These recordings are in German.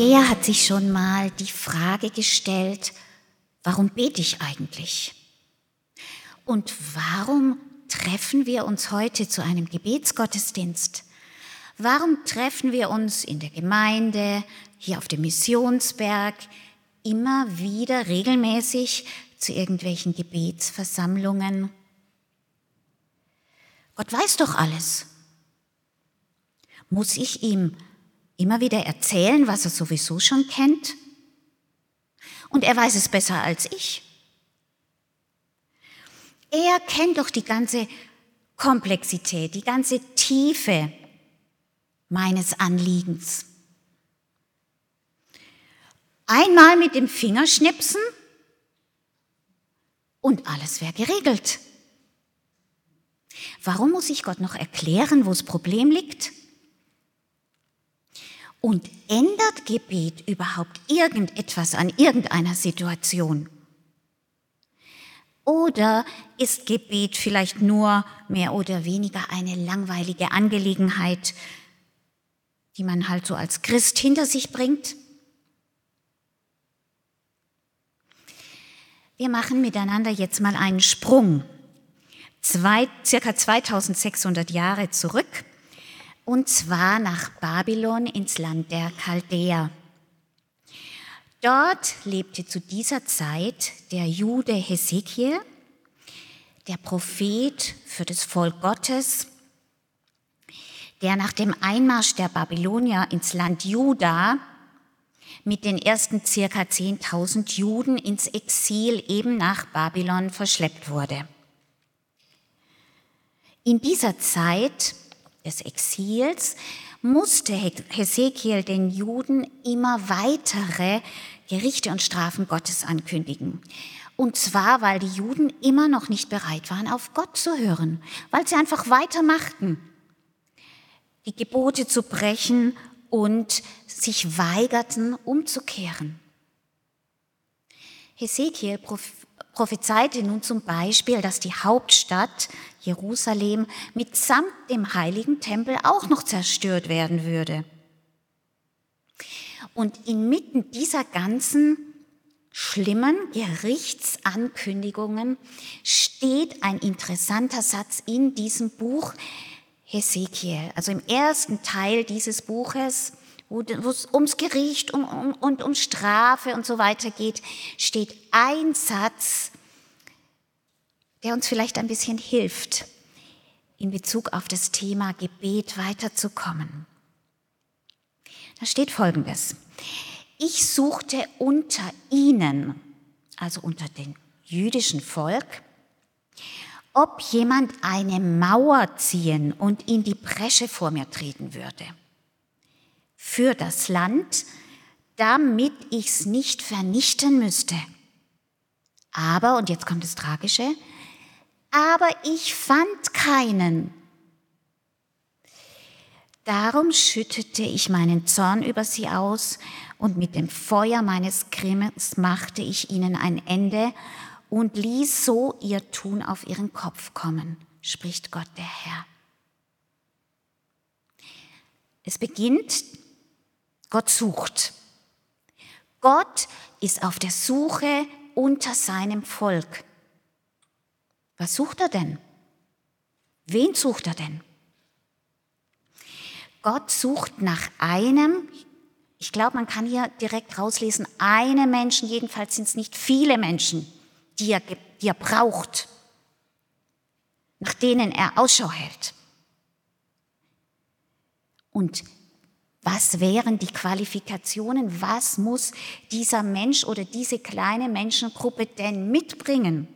Wer hat sich schon mal die Frage gestellt, warum bete ich eigentlich? Und warum treffen wir uns heute zu einem Gebetsgottesdienst? Warum treffen wir uns in der Gemeinde, hier auf dem Missionsberg, immer wieder regelmäßig zu irgendwelchen Gebetsversammlungen? Gott weiß doch alles. Muss ich ihm immer wieder erzählen, was er sowieso schon kennt? Und er weiß es besser als ich. Er kennt doch die ganze Komplexität, die ganze Tiefe meines Anliegens. Einmal mit dem Finger schnipsen und alles wäre geregelt. Warum muss ich Gott noch erklären, wo das Problem liegt? Und ändert Gebet überhaupt irgendetwas an irgendeiner Situation? Oder ist Gebet vielleicht nur mehr oder weniger eine langweilige Angelegenheit, die man halt so als Christ hinter sich bringt? Wir machen miteinander jetzt mal einen Sprung, zwei, circa 2600 Jahre zurück und zwar nach Babylon ins Land der Chaldäer. Dort lebte zu dieser Zeit der Jude Hesekiel, der Prophet für das Volk Gottes, der nach dem Einmarsch der Babylonier ins Land Juda mit den ersten circa 10.000 Juden ins Exil eben nach Babylon verschleppt wurde. In dieser Zeit des Exils musste Hesekiel den Juden immer weitere Gerichte und Strafen Gottes ankündigen. Und zwar, weil die Juden immer noch nicht bereit waren, auf Gott zu hören, weil sie einfach weitermachten, die Gebote zu brechen und sich weigerten, umzukehren. Hesekiel prophezeite nun zum Beispiel, dass die Hauptstadt Jerusalem mitsamt dem heiligen Tempel auch noch zerstört werden würde. Und inmitten dieser ganzen schlimmen Gerichtsankündigungen steht ein interessanter Satz in diesem Buch Hesekiel. Also im ersten Teil dieses Buches, wo es ums Gericht und um, um, um Strafe und so weiter geht, steht ein Satz, der uns vielleicht ein bisschen hilft, in Bezug auf das Thema Gebet weiterzukommen. Da steht Folgendes. Ich suchte unter ihnen, also unter dem jüdischen Volk, ob jemand eine Mauer ziehen und in die Bresche vor mir treten würde. Für das Land, damit ich's nicht vernichten müsste. Aber, und jetzt kommt das Tragische, aber ich fand keinen. Darum schüttete ich meinen Zorn über sie aus und mit dem Feuer meines Grimmes machte ich ihnen ein Ende und ließ so ihr Tun auf ihren Kopf kommen, spricht Gott der Herr. Es beginnt, Gott sucht. Gott ist auf der Suche unter seinem Volk. Was sucht er denn? Wen sucht er denn? Gott sucht nach einem, ich glaube, man kann hier direkt rauslesen, einem Menschen, jedenfalls sind es nicht viele Menschen, die er, die er braucht, nach denen er Ausschau hält. Und was wären die Qualifikationen? Was muss dieser Mensch oder diese kleine Menschengruppe denn mitbringen?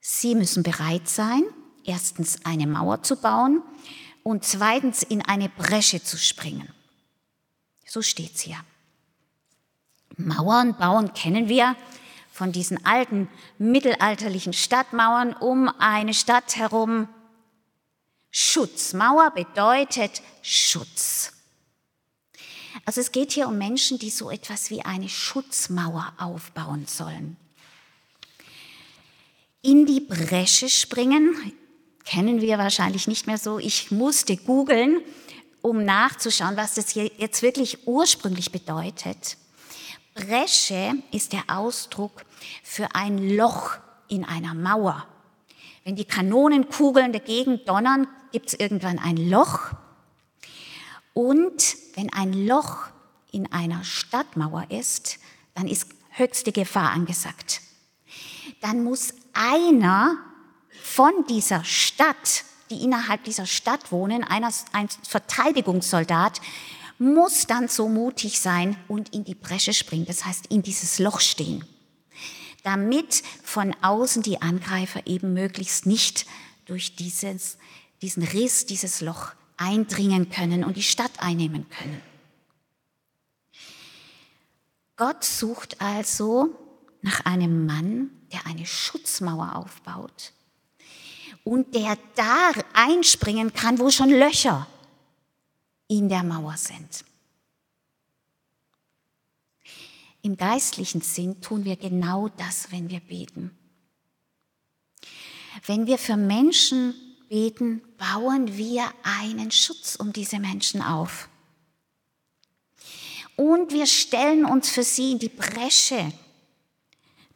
Sie müssen bereit sein, erstens eine Mauer zu bauen und zweitens in eine Bresche zu springen. So steht's hier. Mauern bauen kennen wir von diesen alten mittelalterlichen Stadtmauern um eine Stadt herum. Schutzmauer bedeutet Schutz. Also es geht hier um Menschen, die so etwas wie eine Schutzmauer aufbauen sollen. In die Bresche springen, kennen wir wahrscheinlich nicht mehr so. Ich musste googeln, um nachzuschauen, was das jetzt wirklich ursprünglich bedeutet. Bresche ist der Ausdruck für ein Loch in einer Mauer. Wenn die Kanonenkugeln dagegen donnern, gibt es irgendwann ein Loch. Und wenn ein Loch in einer Stadtmauer ist, dann ist höchste Gefahr angesagt. Dann muss einer von dieser Stadt, die innerhalb dieser Stadt wohnen, einer, ein Verteidigungssoldat, muss dann so mutig sein und in die Bresche springen, das heißt in dieses Loch stehen, damit von außen die Angreifer eben möglichst nicht durch dieses, diesen Riss, dieses Loch eindringen können und die Stadt einnehmen können. Gott sucht also nach einem Mann, der eine Schutzmauer aufbaut und der da einspringen kann, wo schon Löcher in der Mauer sind. Im geistlichen Sinn tun wir genau das, wenn wir beten. Wenn wir für Menschen beten, bauen wir einen Schutz um diese Menschen auf. Und wir stellen uns für sie in die Bresche,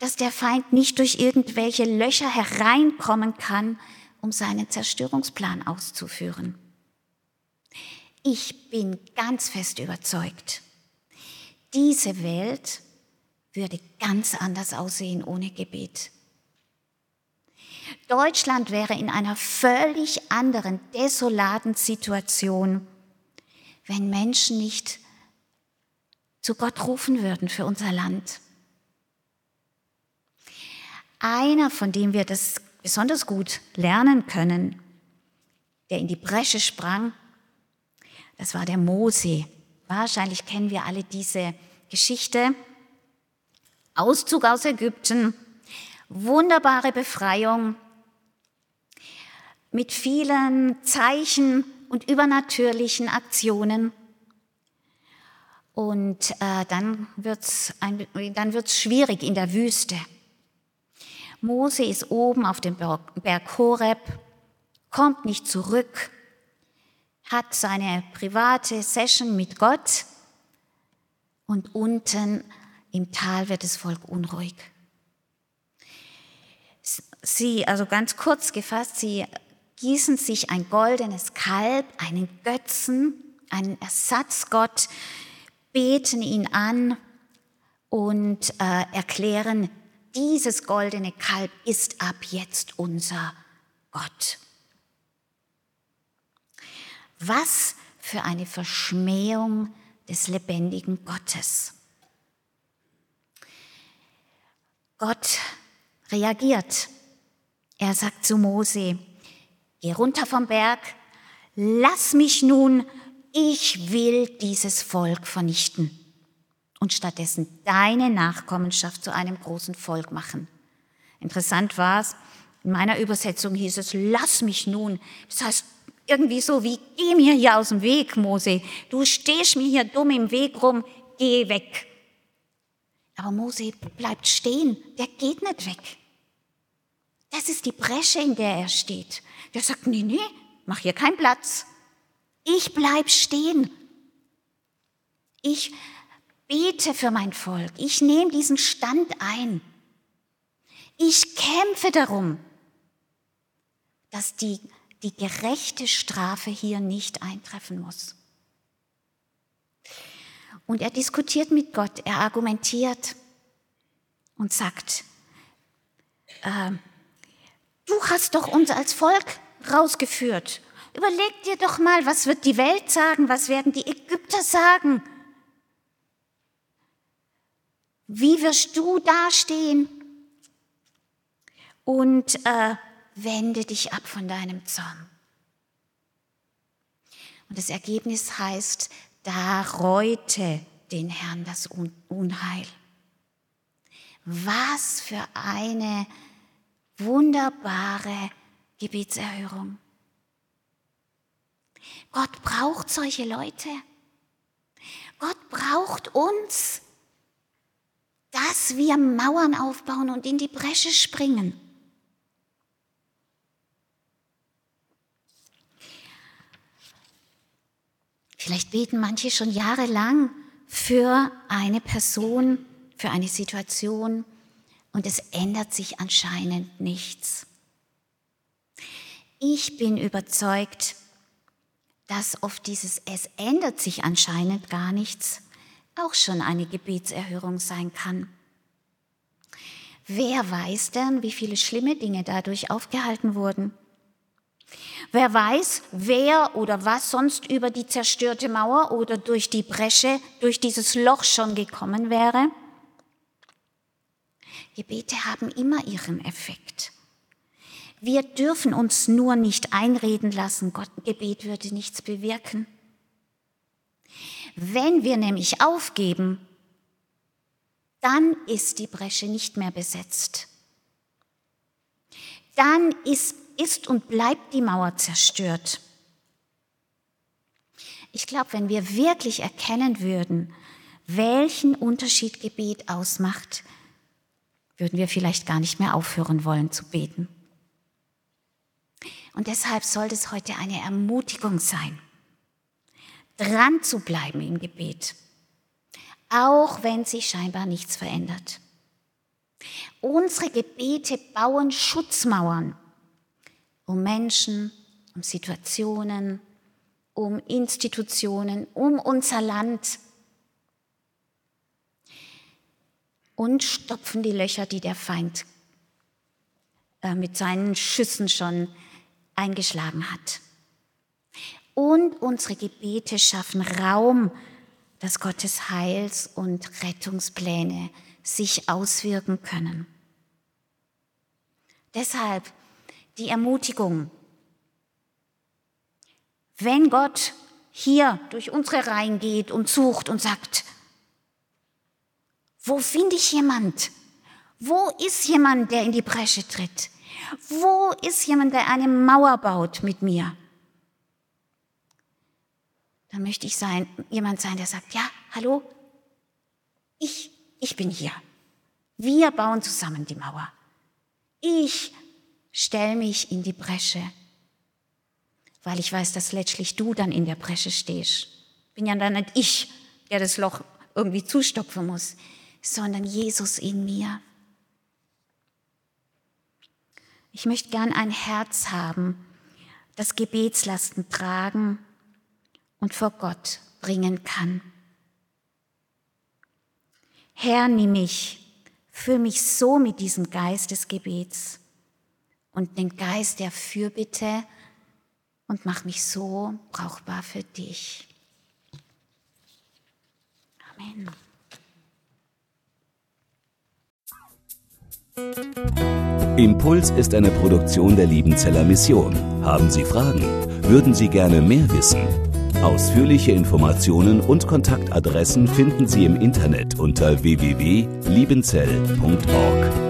dass der Feind nicht durch irgendwelche Löcher hereinkommen kann, um seinen Zerstörungsplan auszuführen. Ich bin ganz fest überzeugt, diese Welt würde ganz anders aussehen ohne Gebet. Deutschland wäre in einer völlig anderen, desolaten Situation, wenn Menschen nicht zu Gott rufen würden für unser Land. Einer, von dem wir das besonders gut lernen können, der in die Bresche sprang, das war der Mose. Wahrscheinlich kennen wir alle diese Geschichte. Auszug aus Ägypten, wunderbare Befreiung mit vielen Zeichen und übernatürlichen Aktionen. Und äh, dann wird es dann wird's schwierig in der Wüste. Mose ist oben auf dem Berg Horeb, kommt nicht zurück, hat seine private Session mit Gott und unten im Tal wird das Volk unruhig. Sie, also ganz kurz gefasst, sie gießen sich ein goldenes Kalb, einen Götzen, einen Ersatzgott, beten ihn an und äh, erklären, dieses goldene Kalb ist ab jetzt unser Gott. Was für eine Verschmähung des lebendigen Gottes. Gott reagiert. Er sagt zu Mose, geh runter vom Berg, lass mich nun, ich will dieses Volk vernichten und stattdessen deine Nachkommenschaft zu einem großen Volk machen. Interessant war es, in meiner Übersetzung hieß es, lass mich nun. Das heißt, irgendwie so wie, geh mir hier aus dem Weg, Mose. Du stehst mir hier dumm im Weg rum, geh weg. Aber Mose bleibt stehen, der geht nicht weg. Das ist die Bresche, in der er steht. Der sagt, nee, nee, mach hier keinen Platz. Ich bleib stehen. Ich bete für mein Volk. Ich nehme diesen Stand ein. Ich kämpfe darum, dass die, die gerechte Strafe hier nicht eintreffen muss. Und er diskutiert mit Gott, er argumentiert und sagt, äh, du hast doch uns als Volk rausgeführt. Überleg dir doch mal, was wird die Welt sagen, was werden die Ägypter sagen? Wie wirst du dastehen? Und äh, wende dich ab von deinem Zorn. Und das Ergebnis heißt, da reute den Herrn das Unheil. Was für eine wunderbare Gebetserhörung. Gott braucht solche Leute. Gott braucht uns, dass wir Mauern aufbauen und in die Bresche springen. Vielleicht beten manche schon jahrelang für eine Person, für eine Situation und es ändert sich anscheinend nichts. Ich bin überzeugt, dass oft dieses Es ändert sich anscheinend gar nichts auch schon eine Gebetserhörung sein kann. Wer weiß denn, wie viele schlimme Dinge dadurch aufgehalten wurden? Wer weiß, wer oder was sonst über die zerstörte Mauer oder durch die Bresche, durch dieses Loch schon gekommen wäre? Gebete haben immer ihren Effekt. Wir dürfen uns nur nicht einreden lassen, Gott, Gebet würde nichts bewirken. Wenn wir nämlich aufgeben, dann ist die Bresche nicht mehr besetzt. Dann ist ist und bleibt die Mauer zerstört. Ich glaube, wenn wir wirklich erkennen würden, welchen Unterschied Gebet ausmacht, würden wir vielleicht gar nicht mehr aufhören wollen zu beten. Und deshalb soll es heute eine Ermutigung sein, dran zu bleiben im Gebet, auch wenn sich scheinbar nichts verändert. Unsere Gebete bauen Schutzmauern um Menschen, um Situationen, um Institutionen, um unser Land und stopfen die Löcher, die der Feind äh, mit seinen Schüssen schon eingeschlagen hat. Und unsere Gebete schaffen Raum, dass Gottes Heils- und Rettungspläne sich auswirken können. Deshalb die Ermutigung. Wenn Gott hier durch unsere Reihen geht und sucht und sagt, wo finde ich jemand? Wo ist jemand, der in die Bresche tritt? Wo ist jemand, der eine Mauer baut mit mir? Dann möchte ich sein, jemand sein, der sagt, ja, hallo, ich, ich bin hier. Wir bauen zusammen die Mauer. Ich stell mich in die Bresche, weil ich weiß, dass letztlich du dann in der Bresche stehst. Bin ja dann nicht ich, der das Loch irgendwie zustopfen muss, sondern Jesus in mir. Ich möchte gern ein Herz haben, das Gebetslasten tragen und vor Gott bringen kann. Herr, nimm mich, füll mich so mit diesem Geist des Gebets und den Geist der Fürbitte und mach mich so brauchbar für dich. Amen. Impuls ist eine Produktion der Liebenzeller Mission. Haben Sie Fragen? Würden Sie gerne mehr wissen? Ausführliche Informationen und Kontaktadressen finden Sie im Internet unter www.liebenzell.org.